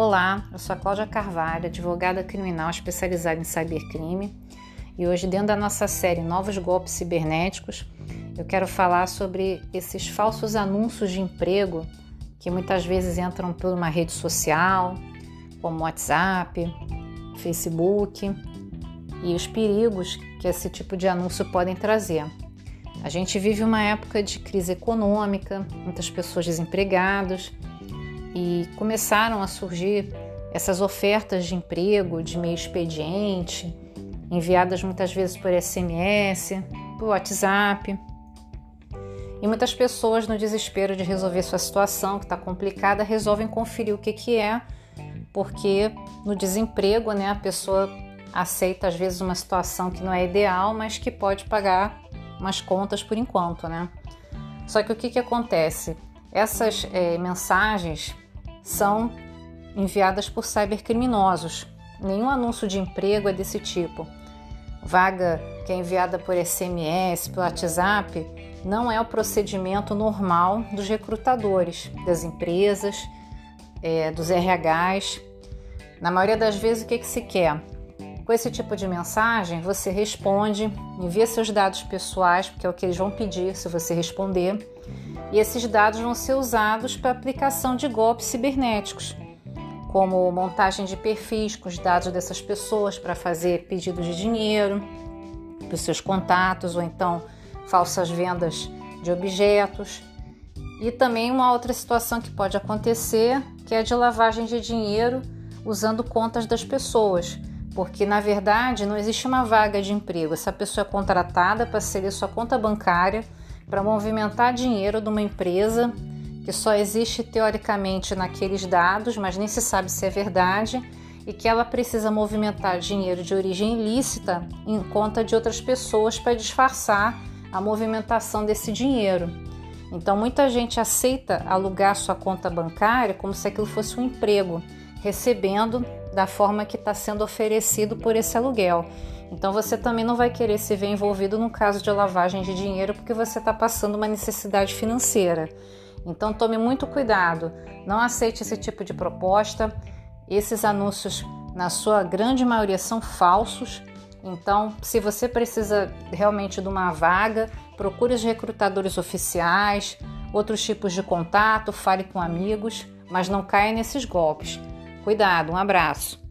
Olá, eu sou a Cláudia Carvalho, advogada criminal especializada em cybercrime, e hoje, dentro da nossa série Novos Golpes Cibernéticos, eu quero falar sobre esses falsos anúncios de emprego que muitas vezes entram por uma rede social, como WhatsApp, Facebook, e os perigos que esse tipo de anúncio podem trazer. A gente vive uma época de crise econômica, muitas pessoas desempregadas e começaram a surgir essas ofertas de emprego de meio expediente, enviadas muitas vezes por SMS, por WhatsApp. E muitas pessoas, no desespero de resolver sua situação, que está complicada, resolvem conferir o que, que é, porque no desemprego né, a pessoa aceita às vezes uma situação que não é ideal, mas que pode pagar umas contas por enquanto, né? Só que o que, que acontece? Essas é, mensagens são enviadas por cybercriminosos. Nenhum anúncio de emprego é desse tipo. Vaga que é enviada por SMS, por WhatsApp, não é o procedimento normal dos recrutadores, das empresas, é, dos RHs. Na maioria das vezes, o que, que se quer? Com esse tipo de mensagem, você responde, envia seus dados pessoais, porque é o que eles vão pedir se você responder, e esses dados vão ser usados para aplicação de golpes cibernéticos, como montagem de perfis com os dados dessas pessoas para fazer pedidos de dinheiro para os seus contatos, ou então falsas vendas de objetos. E também uma outra situação que pode acontecer, que é de lavagem de dinheiro usando contas das pessoas porque na verdade não existe uma vaga de emprego. Essa pessoa é contratada para ser sua conta bancária para movimentar dinheiro de uma empresa que só existe teoricamente naqueles dados, mas nem se sabe se é verdade, e que ela precisa movimentar dinheiro de origem ilícita em conta de outras pessoas para disfarçar a movimentação desse dinheiro. Então muita gente aceita alugar sua conta bancária como se aquilo fosse um emprego, recebendo da forma que está sendo oferecido por esse aluguel. Então você também não vai querer se ver envolvido no caso de lavagem de dinheiro porque você está passando uma necessidade financeira. Então tome muito cuidado, não aceite esse tipo de proposta. Esses anúncios, na sua grande maioria, são falsos. Então, se você precisa realmente de uma vaga, procure os recrutadores oficiais, outros tipos de contato, fale com amigos, mas não caia nesses golpes. Cuidado, um abraço.